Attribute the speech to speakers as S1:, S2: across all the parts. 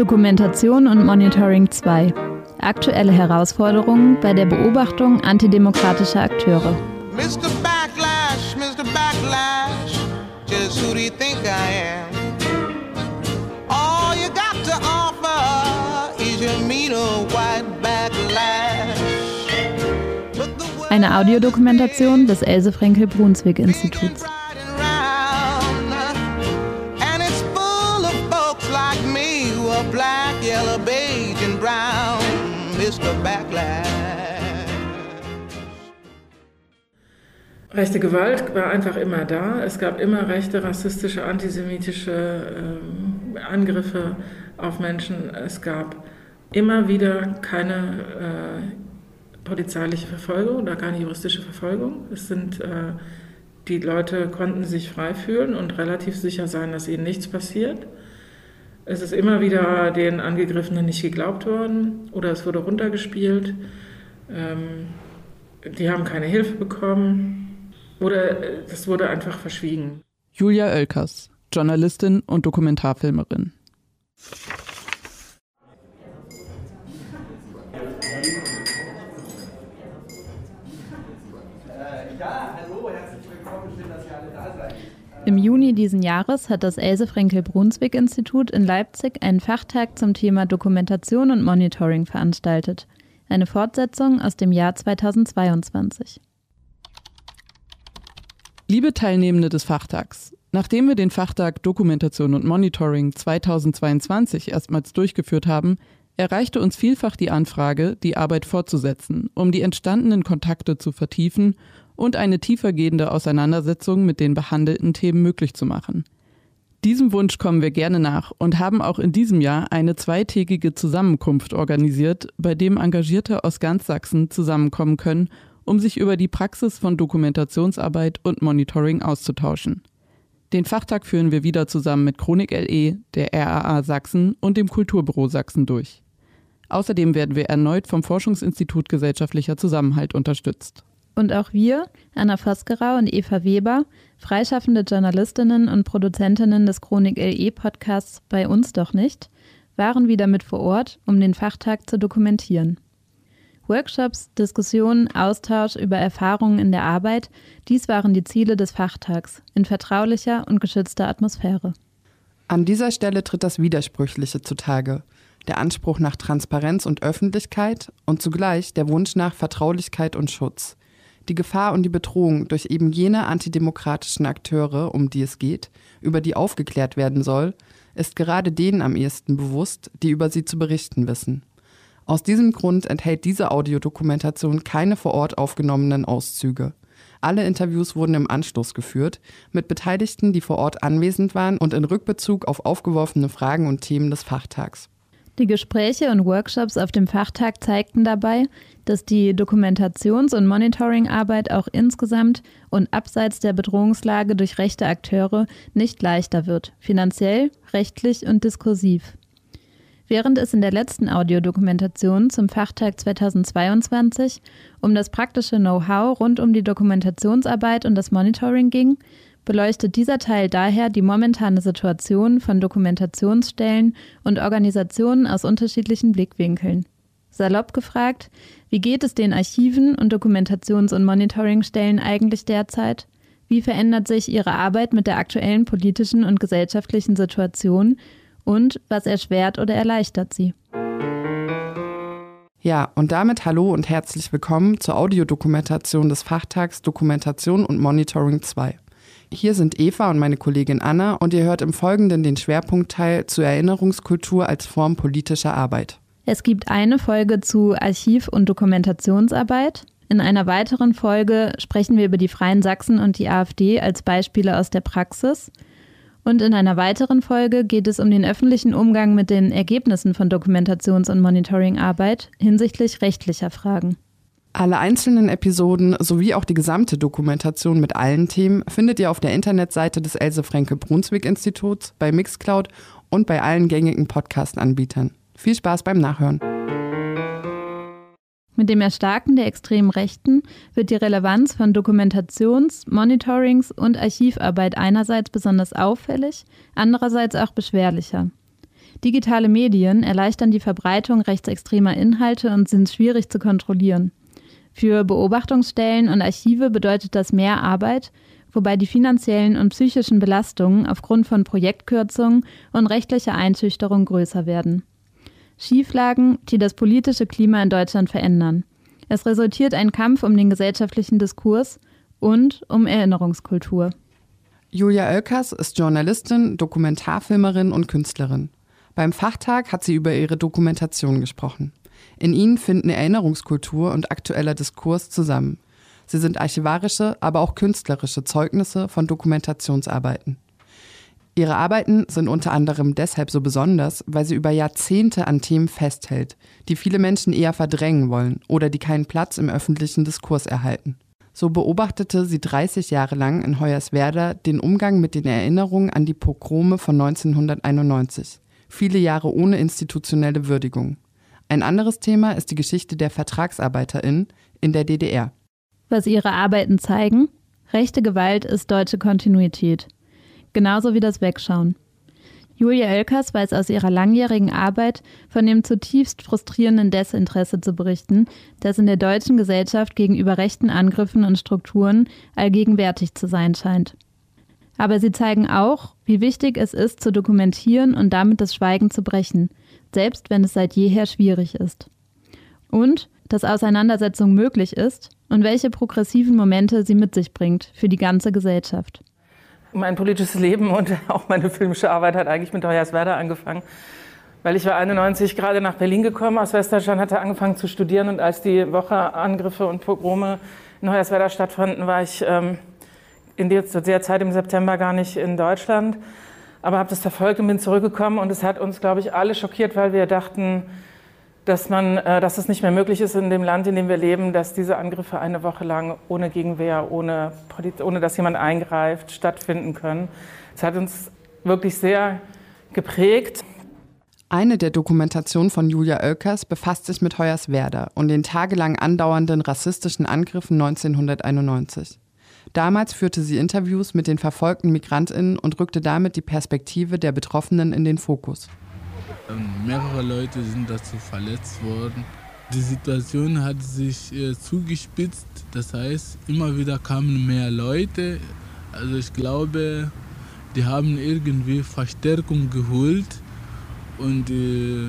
S1: Dokumentation und Monitoring 2. Aktuelle Herausforderungen bei der Beobachtung antidemokratischer Akteure. Mr. Backlash, Mr. Backlash, just who do you think I am? All you got to offer is your mean white backlash. Eine Audiodokumentation des Else Frenkel Brunswick Instituts. Brown, Mr. Backlash. Rechte Gewalt war einfach immer da. Es gab immer rechte, rassistische, antisemitische äh, Angriffe auf Menschen. Es gab immer wieder keine äh, polizeiliche Verfolgung oder keine juristische Verfolgung. Es sind, äh, die Leute konnten sich frei fühlen und relativ sicher sein, dass ihnen nichts passiert. Es ist immer wieder den Angegriffenen nicht geglaubt worden oder es wurde runtergespielt. Ähm, die haben keine Hilfe bekommen oder es wurde einfach verschwiegen.
S2: Julia Oelkers, Journalistin und Dokumentarfilmerin.
S1: Juni diesen Jahres hat das Else Frenkel Brunswick Institut in Leipzig einen Fachtag zum Thema Dokumentation und Monitoring veranstaltet. Eine Fortsetzung aus dem Jahr 2022.
S2: Liebe Teilnehmende des Fachtags, nachdem wir den Fachtag Dokumentation und Monitoring 2022 erstmals durchgeführt haben, erreichte uns vielfach die Anfrage, die Arbeit fortzusetzen, um die entstandenen Kontakte zu vertiefen und eine tiefergehende Auseinandersetzung mit den behandelten Themen möglich zu machen. Diesem Wunsch kommen wir gerne nach und haben auch in diesem Jahr eine zweitägige Zusammenkunft organisiert, bei dem Engagierte aus ganz Sachsen zusammenkommen können, um sich über die Praxis von Dokumentationsarbeit und Monitoring auszutauschen. Den Fachtag führen wir wieder zusammen mit Chronik LE, der RAA Sachsen und dem Kulturbüro Sachsen durch. Außerdem werden wir erneut vom Forschungsinstitut Gesellschaftlicher Zusammenhalt unterstützt.
S1: Und auch wir, Anna Vosgerau und Eva Weber, freischaffende Journalistinnen und Produzentinnen des Chronik LE Podcasts Bei uns doch nicht, waren wieder mit vor Ort, um den Fachtag zu dokumentieren. Workshops, Diskussionen, Austausch über Erfahrungen in der Arbeit, dies waren die Ziele des Fachtags in vertraulicher und geschützter Atmosphäre.
S2: An dieser Stelle tritt das Widersprüchliche zutage. Der Anspruch nach Transparenz und Öffentlichkeit und zugleich der Wunsch nach Vertraulichkeit und Schutz. Die Gefahr und die Bedrohung durch eben jene antidemokratischen Akteure, um die es geht, über die aufgeklärt werden soll, ist gerade denen am ehesten bewusst, die über sie zu berichten wissen. Aus diesem Grund enthält diese Audiodokumentation keine vor Ort aufgenommenen Auszüge. Alle Interviews wurden im Anschluss geführt, mit Beteiligten, die vor Ort anwesend waren und in Rückbezug auf aufgeworfene Fragen und Themen des Fachtags.
S1: Die Gespräche und Workshops auf dem Fachtag zeigten dabei, dass die Dokumentations- und Monitoringarbeit auch insgesamt und abseits der Bedrohungslage durch rechte Akteure nicht leichter wird, finanziell, rechtlich und diskursiv. Während es in der letzten Audiodokumentation zum Fachtag 2022 um das praktische Know-how rund um die Dokumentationsarbeit und das Monitoring ging, beleuchtet dieser Teil daher die momentane Situation von Dokumentationsstellen und Organisationen aus unterschiedlichen Blickwinkeln. Salopp gefragt, wie geht es den Archiven und Dokumentations- und Monitoringstellen eigentlich derzeit? Wie verändert sich ihre Arbeit mit der aktuellen politischen und gesellschaftlichen Situation? Und was erschwert oder erleichtert sie?
S2: Ja, und damit hallo und herzlich willkommen zur Audiodokumentation des Fachtags Dokumentation und Monitoring 2. Hier sind Eva und meine Kollegin Anna und ihr hört im Folgenden den Schwerpunktteil zur Erinnerungskultur als Form politischer Arbeit.
S1: Es gibt eine Folge zu Archiv- und Dokumentationsarbeit. In einer weiteren Folge sprechen wir über die Freien Sachsen und die AfD als Beispiele aus der Praxis. Und in einer weiteren Folge geht es um den öffentlichen Umgang mit den Ergebnissen von Dokumentations- und Monitoringarbeit hinsichtlich rechtlicher Fragen.
S2: Alle einzelnen Episoden sowie auch die gesamte Dokumentation mit allen Themen findet ihr auf der Internetseite des Else Frenke Brunswick Instituts, bei Mixcloud und bei allen gängigen Podcast-Anbietern. Viel Spaß beim Nachhören.
S1: Mit dem Erstarken der extremen Rechten wird die Relevanz von Dokumentations-, Monitorings- und Archivarbeit einerseits besonders auffällig, andererseits auch beschwerlicher. Digitale Medien erleichtern die Verbreitung rechtsextremer Inhalte und sind schwierig zu kontrollieren. Für Beobachtungsstellen und Archive bedeutet das mehr Arbeit, wobei die finanziellen und psychischen Belastungen aufgrund von Projektkürzungen und rechtlicher Einschüchterung größer werden. Schieflagen, die das politische Klima in Deutschland verändern. Es resultiert ein Kampf um den gesellschaftlichen Diskurs und um Erinnerungskultur.
S3: Julia Oelkers ist Journalistin, Dokumentarfilmerin und Künstlerin. Beim Fachtag hat sie über ihre Dokumentation gesprochen. In ihnen finden Erinnerungskultur und aktueller Diskurs zusammen. Sie sind archivarische, aber auch künstlerische Zeugnisse von Dokumentationsarbeiten. Ihre Arbeiten sind unter anderem deshalb so besonders, weil sie über Jahrzehnte an Themen festhält, die viele Menschen eher verdrängen wollen oder die keinen Platz im öffentlichen Diskurs erhalten. So beobachtete sie 30 Jahre lang in Hoyerswerda den Umgang mit den Erinnerungen an die Pogrome von 1991, viele Jahre ohne institutionelle Würdigung. Ein anderes Thema ist die Geschichte der VertragsarbeiterInnen in der DDR.
S1: Was ihre Arbeiten zeigen? Rechte Gewalt ist deutsche Kontinuität genauso wie das Wegschauen. Julia Elkers weiß aus ihrer langjährigen Arbeit von dem zutiefst frustrierenden Desinteresse zu berichten, das in der deutschen Gesellschaft gegenüber rechten Angriffen und Strukturen allgegenwärtig zu sein scheint. Aber sie zeigen auch, wie wichtig es ist, zu dokumentieren und damit das Schweigen zu brechen, selbst wenn es seit jeher schwierig ist. Und dass Auseinandersetzung möglich ist und welche progressiven Momente sie mit sich bringt für die ganze Gesellschaft.
S4: Mein politisches Leben und auch meine filmische Arbeit hat eigentlich mit Hoyerswerda angefangen. Weil ich war 91 gerade nach Berlin gekommen aus Westdeutschland, hatte angefangen zu studieren und als die Woche und Pogrome in Hoyerswerda stattfanden, war ich ähm, in der, zu der Zeit im September gar nicht in Deutschland, aber habe das verfolgt und bin zurückgekommen und es hat uns, glaube ich, alle schockiert, weil wir dachten, dass, man, äh, dass es nicht mehr möglich ist in dem Land, in dem wir leben, dass diese Angriffe eine Woche lang ohne Gegenwehr, ohne, ohne dass jemand eingreift, stattfinden können. Es hat uns wirklich sehr geprägt.
S3: Eine der Dokumentationen von Julia Oelkers befasst sich mit Hoyerswerda und den tagelang andauernden rassistischen Angriffen 1991. Damals führte sie Interviews mit den verfolgten Migrantinnen und rückte damit die Perspektive der Betroffenen in den Fokus.
S5: Ähm, mehrere Leute sind dazu verletzt worden. Die Situation hat sich äh, zugespitzt, das heißt, immer wieder kamen mehr Leute. Also ich glaube, die haben irgendwie Verstärkung geholt. Und äh,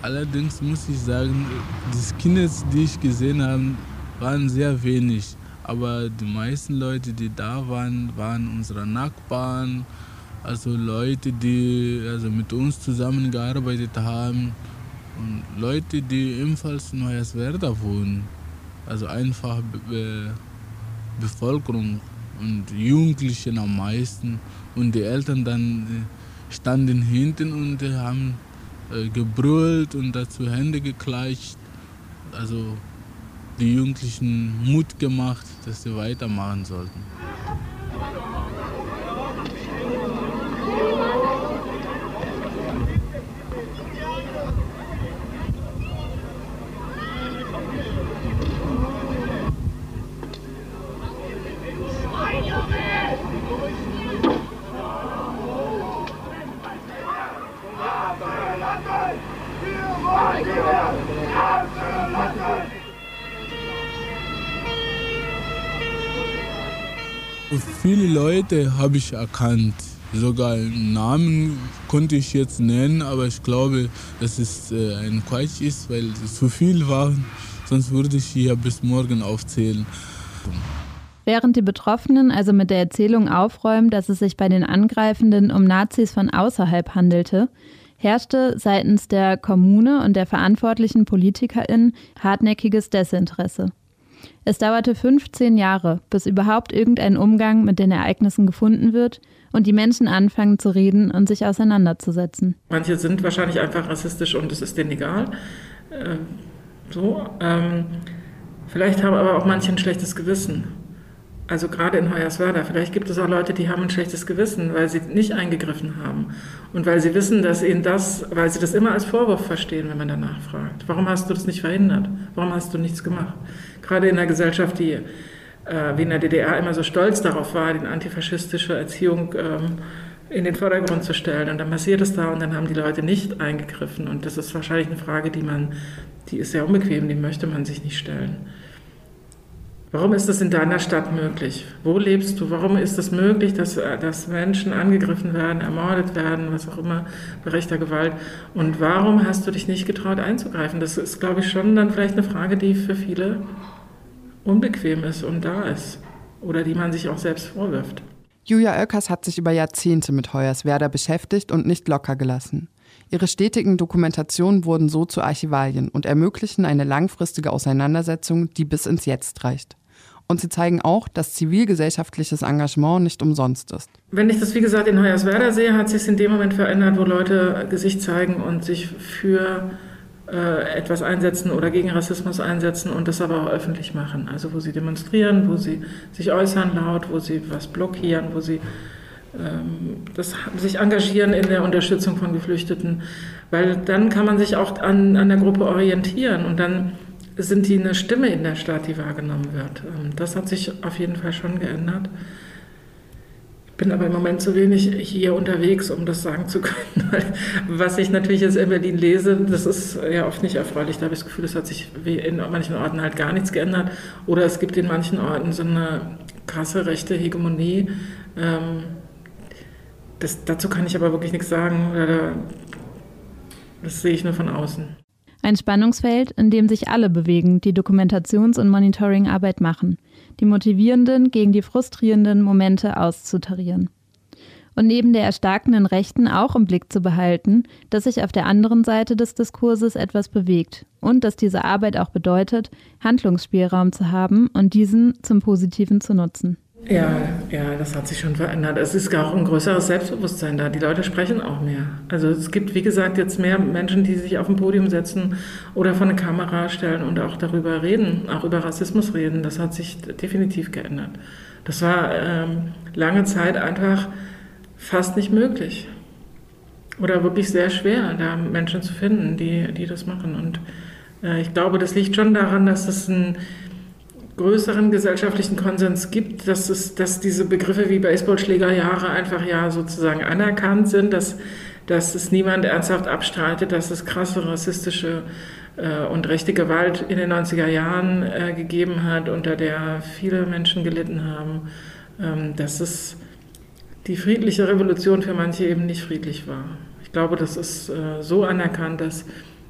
S5: allerdings muss ich sagen, die Skinheads, die ich gesehen habe, waren sehr wenig. Aber die meisten Leute, die da waren, waren unsere Nachbarn, also Leute, die also mit uns zusammengearbeitet haben und Leute, die ebenfalls in Hoyerswerda wohnen. Also einfach Be Bevölkerung und Jugendlichen am meisten. Und die Eltern dann äh, standen hinten und haben äh, gebrüllt und dazu Hände geklatscht. Also die Jugendlichen Mut gemacht, dass sie weitermachen sollten. Viele Leute habe ich erkannt. Sogar Namen konnte ich jetzt nennen, aber ich glaube, dass es äh, ein Quatsch ist, weil es zu viel waren. Sonst würde ich hier bis morgen aufzählen.
S1: Während die Betroffenen also mit der Erzählung aufräumen, dass es sich bei den Angreifenden um Nazis von außerhalb handelte, herrschte seitens der Kommune und der verantwortlichen PolitikerInnen hartnäckiges Desinteresse. Es dauerte 15 Jahre, bis überhaupt irgendein Umgang mit den Ereignissen gefunden wird und die Menschen anfangen zu reden und sich auseinanderzusetzen.
S4: Manche sind wahrscheinlich einfach rassistisch und es ist denen egal. Äh, so, ähm, vielleicht haben aber auch manche ein schlechtes Gewissen. Also gerade in Hoyerswerda, vielleicht gibt es auch Leute, die haben ein schlechtes Gewissen, weil sie nicht eingegriffen haben und weil sie wissen, dass ihnen das, weil sie das immer als Vorwurf verstehen, wenn man danach fragt. Warum hast du das nicht verhindert? Warum hast du nichts gemacht? Gerade in einer Gesellschaft, die äh, wie in der DDR immer so stolz darauf war, die antifaschistische Erziehung ähm, in den Vordergrund zu stellen. Und dann passiert es da und dann haben die Leute nicht eingegriffen. Und das ist wahrscheinlich eine Frage, die man, die ist sehr unbequem, die möchte man sich nicht stellen. Warum ist das in deiner Stadt möglich? Wo lebst du? Warum ist es das möglich, dass, dass Menschen angegriffen werden, ermordet werden, was auch immer, bei rechter Gewalt? Und warum hast du dich nicht getraut einzugreifen? Das ist, glaube ich, schon dann vielleicht eine Frage, die für viele unbequem ist und da ist. Oder die man sich auch selbst vorwirft.
S3: Julia Oelkers hat sich über Jahrzehnte mit Hoyerswerda beschäftigt und nicht locker gelassen. Ihre stetigen Dokumentationen wurden so zu Archivalien und ermöglichen eine langfristige Auseinandersetzung, die bis ins Jetzt reicht. Und sie zeigen auch, dass zivilgesellschaftliches Engagement nicht umsonst ist.
S4: Wenn ich das, wie gesagt, in Hoyerswerda sehe, hat sich in dem Moment verändert, wo Leute Gesicht zeigen und sich für etwas einsetzen oder gegen Rassismus einsetzen und das aber auch öffentlich machen. Also wo sie demonstrieren, wo sie sich äußern laut, wo sie was blockieren, wo sie ähm, das, sich engagieren in der Unterstützung von Geflüchteten. Weil dann kann man sich auch an, an der Gruppe orientieren und dann sind die eine Stimme in der Stadt, die wahrgenommen wird. Ähm, das hat sich auf jeden Fall schon geändert bin aber im Moment zu wenig hier unterwegs, um das sagen zu können. Was ich natürlich jetzt in Berlin lese, das ist ja oft nicht erfreulich. Da habe ich das Gefühl, es hat sich in manchen Orten halt gar nichts geändert. Oder es gibt in manchen Orten so eine krasse rechte Hegemonie. Ähm, das, dazu kann ich aber wirklich nichts sagen. Das sehe ich nur von außen.
S1: Ein Spannungsfeld, in dem sich alle bewegen, die Dokumentations- und Monitoringarbeit machen die motivierenden gegen die frustrierenden Momente auszutarieren. Und neben der erstarkenden Rechten auch im Blick zu behalten, dass sich auf der anderen Seite des Diskurses etwas bewegt und dass diese Arbeit auch bedeutet, Handlungsspielraum zu haben und diesen zum Positiven zu nutzen.
S4: Ja, ja, das hat sich schon verändert. Es ist auch ein größeres Selbstbewusstsein da. Die Leute sprechen auch mehr. Also es gibt, wie gesagt, jetzt mehr Menschen, die sich auf ein Podium setzen oder vor eine Kamera stellen und auch darüber reden, auch über Rassismus reden. Das hat sich definitiv geändert. Das war ähm, lange Zeit einfach fast nicht möglich. Oder wirklich sehr schwer, da Menschen zu finden, die, die das machen. Und äh, ich glaube, das liegt schon daran, dass es ein größeren gesellschaftlichen Konsens gibt, dass, es, dass diese Begriffe wie Baseballschlägerjahre einfach ja sozusagen anerkannt sind, dass, dass es niemand ernsthaft abstreitet, dass es krasse rassistische äh, und rechte Gewalt in den 90er Jahren äh, gegeben hat, unter der viele Menschen gelitten haben, ähm, dass es die friedliche Revolution für manche eben nicht friedlich war. Ich glaube, das ist äh, so anerkannt, dass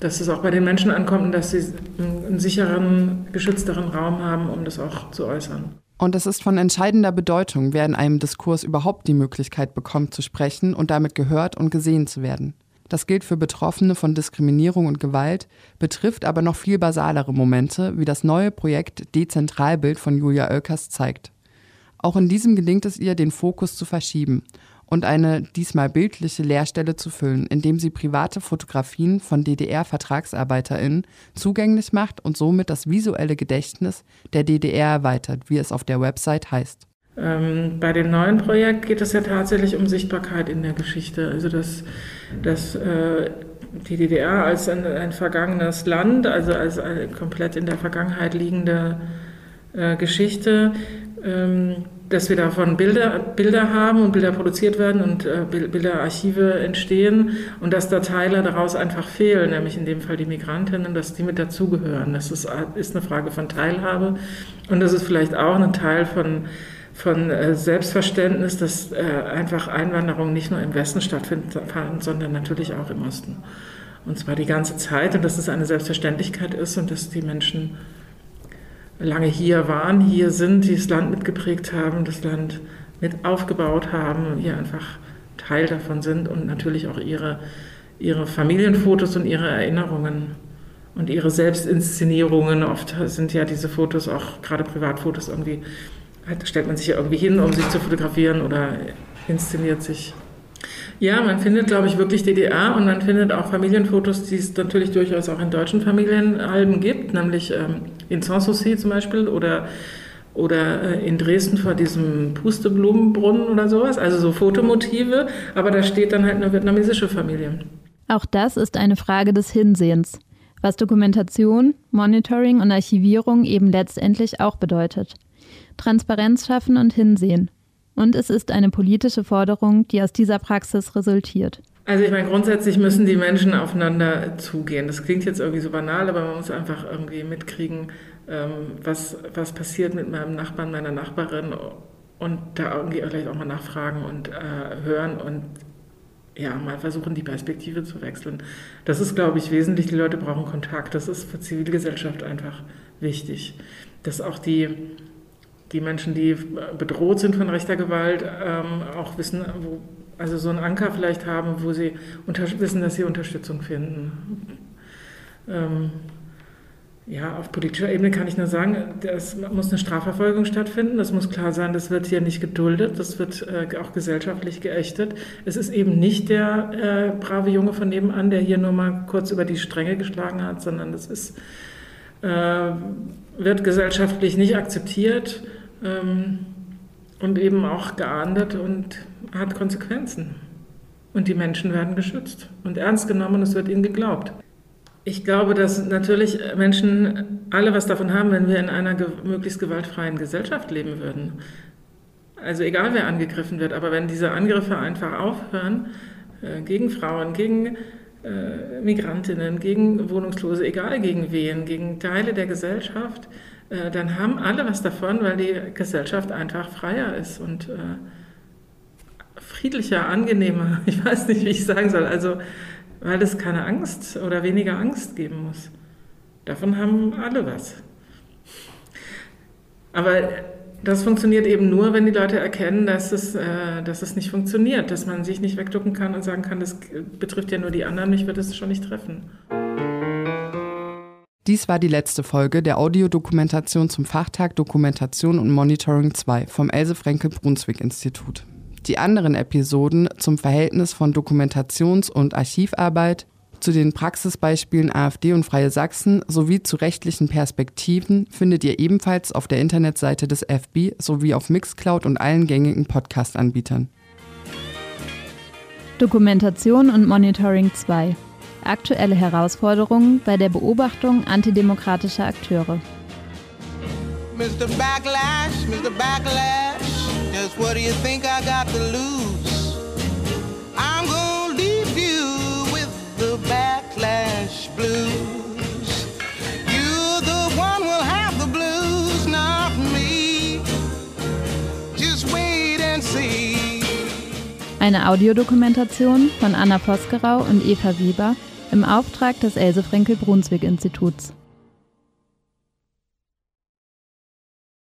S4: dass es auch bei den Menschen ankommt und dass sie einen sicheren, geschützteren Raum haben, um das auch zu äußern.
S3: Und es ist von entscheidender Bedeutung, wer in einem Diskurs überhaupt die Möglichkeit bekommt zu sprechen und damit gehört und gesehen zu werden. Das gilt für Betroffene von Diskriminierung und Gewalt, betrifft aber noch viel basalere Momente, wie das neue Projekt Dezentralbild von Julia Oelkers zeigt. Auch in diesem gelingt es ihr, den Fokus zu verschieben und eine diesmal bildliche Leerstelle zu füllen, indem sie private Fotografien von DDR-VertragsarbeiterInnen zugänglich macht und somit das visuelle Gedächtnis der DDR erweitert, wie es auf der Website heißt.
S4: Ähm, bei dem neuen Projekt geht es ja tatsächlich um Sichtbarkeit in der Geschichte. Also dass, dass äh, die DDR als ein, ein, vergangenes Land, also als eine komplett in der Vergangenheit liegende äh, Geschichte, ähm, dass wir davon Bilder, Bilder haben und Bilder produziert werden und äh, Bilderarchive entstehen und dass da Teile daraus einfach fehlen, nämlich in dem Fall die Migrantinnen, dass die mit dazugehören. Das ist, ist eine Frage von Teilhabe und das ist vielleicht auch ein Teil von, von äh, Selbstverständnis, dass äh, einfach Einwanderung nicht nur im Westen stattfindet, sondern natürlich auch im Osten. Und zwar die ganze Zeit und dass es eine Selbstverständlichkeit ist und dass die Menschen lange hier waren, hier sind, die das Land mitgeprägt haben, das Land mit aufgebaut haben, hier einfach Teil davon sind und natürlich auch ihre, ihre Familienfotos und ihre Erinnerungen und ihre Selbstinszenierungen. Oft sind ja diese Fotos auch, gerade Privatfotos, irgendwie, halt stellt man sich ja irgendwie hin, um sich zu fotografieren oder inszeniert sich. Ja, man findet, glaube ich, wirklich DDR und man findet auch Familienfotos, die es natürlich durchaus auch in deutschen Familienalben gibt, nämlich ähm, in Sanssouci zum Beispiel oder, oder äh, in Dresden vor diesem Pusteblumenbrunnen oder sowas, also so Fotomotive, aber da steht dann halt eine vietnamesische Familie.
S1: Auch das ist eine Frage des Hinsehens, was Dokumentation, Monitoring und Archivierung eben letztendlich auch bedeutet. Transparenz schaffen und hinsehen. Und es ist eine politische Forderung, die aus dieser Praxis resultiert.
S4: Also ich meine, grundsätzlich müssen die Menschen aufeinander zugehen. Das klingt jetzt irgendwie so banal, aber man muss einfach irgendwie mitkriegen, ähm, was, was passiert mit meinem Nachbarn, meiner Nachbarin und da irgendwie vielleicht auch mal nachfragen und äh, hören und ja, mal versuchen, die Perspektive zu wechseln. Das ist, glaube ich, wesentlich. Die Leute brauchen Kontakt. Das ist für Zivilgesellschaft einfach wichtig. Dass auch die, die Menschen, die bedroht sind von rechter Gewalt, ähm, auch wissen, wo, also so einen Anker vielleicht haben, wo sie wissen, dass sie Unterstützung finden. Ähm, ja, auf politischer Ebene kann ich nur sagen, es muss eine Strafverfolgung stattfinden. Das muss klar sein, das wird hier nicht geduldet, das wird äh, auch gesellschaftlich geächtet. Es ist eben nicht der äh, brave Junge von nebenan, der hier nur mal kurz über die Stränge geschlagen hat, sondern das ist, äh, wird gesellschaftlich nicht akzeptiert ähm, und eben auch geahndet und hat Konsequenzen. Und die Menschen werden geschützt und ernst genommen und es wird ihnen geglaubt. Ich glaube, dass natürlich Menschen alle was davon haben, wenn wir in einer ge möglichst gewaltfreien Gesellschaft leben würden. Also egal, wer angegriffen wird, aber wenn diese Angriffe einfach aufhören, äh, gegen Frauen, gegen äh, Migrantinnen, gegen Wohnungslose, egal gegen wen, gegen Teile der Gesellschaft, äh, dann haben alle was davon, weil die Gesellschaft einfach freier ist und äh, friedlicher, angenehmer. Ich weiß nicht, wie ich sagen soll. Also weil es keine Angst oder weniger Angst geben muss. Davon haben alle was. Aber das funktioniert eben nur, wenn die Leute erkennen, dass es, äh, dass es nicht funktioniert, dass man sich nicht wegducken kann und sagen kann, das betrifft ja nur die anderen, mich wird es schon nicht treffen.
S3: Dies war die letzte Folge der Audiodokumentation zum Fachtag Dokumentation und Monitoring 2 vom Else Frenkel Brunswick Institut. Die anderen Episoden zum Verhältnis von Dokumentations- und Archivarbeit, zu den Praxisbeispielen AfD und Freie Sachsen sowie zu rechtlichen Perspektiven findet ihr ebenfalls auf der Internetseite des FB sowie auf Mixcloud und allen gängigen Podcast-Anbietern.
S1: Dokumentation und Monitoring 2. Aktuelle Herausforderungen bei der Beobachtung antidemokratischer Akteure. Mr. Backlash, Mr. Backlash. Just what do you think I got to lose? I'm gonna leave you with the backlash blues. You, the one, will have the blues, not me. Just wait and see. Eine Audiodokumentation von Anna Vosgerau und Eva Weber im Auftrag des Else Frenkel Brunswick Instituts.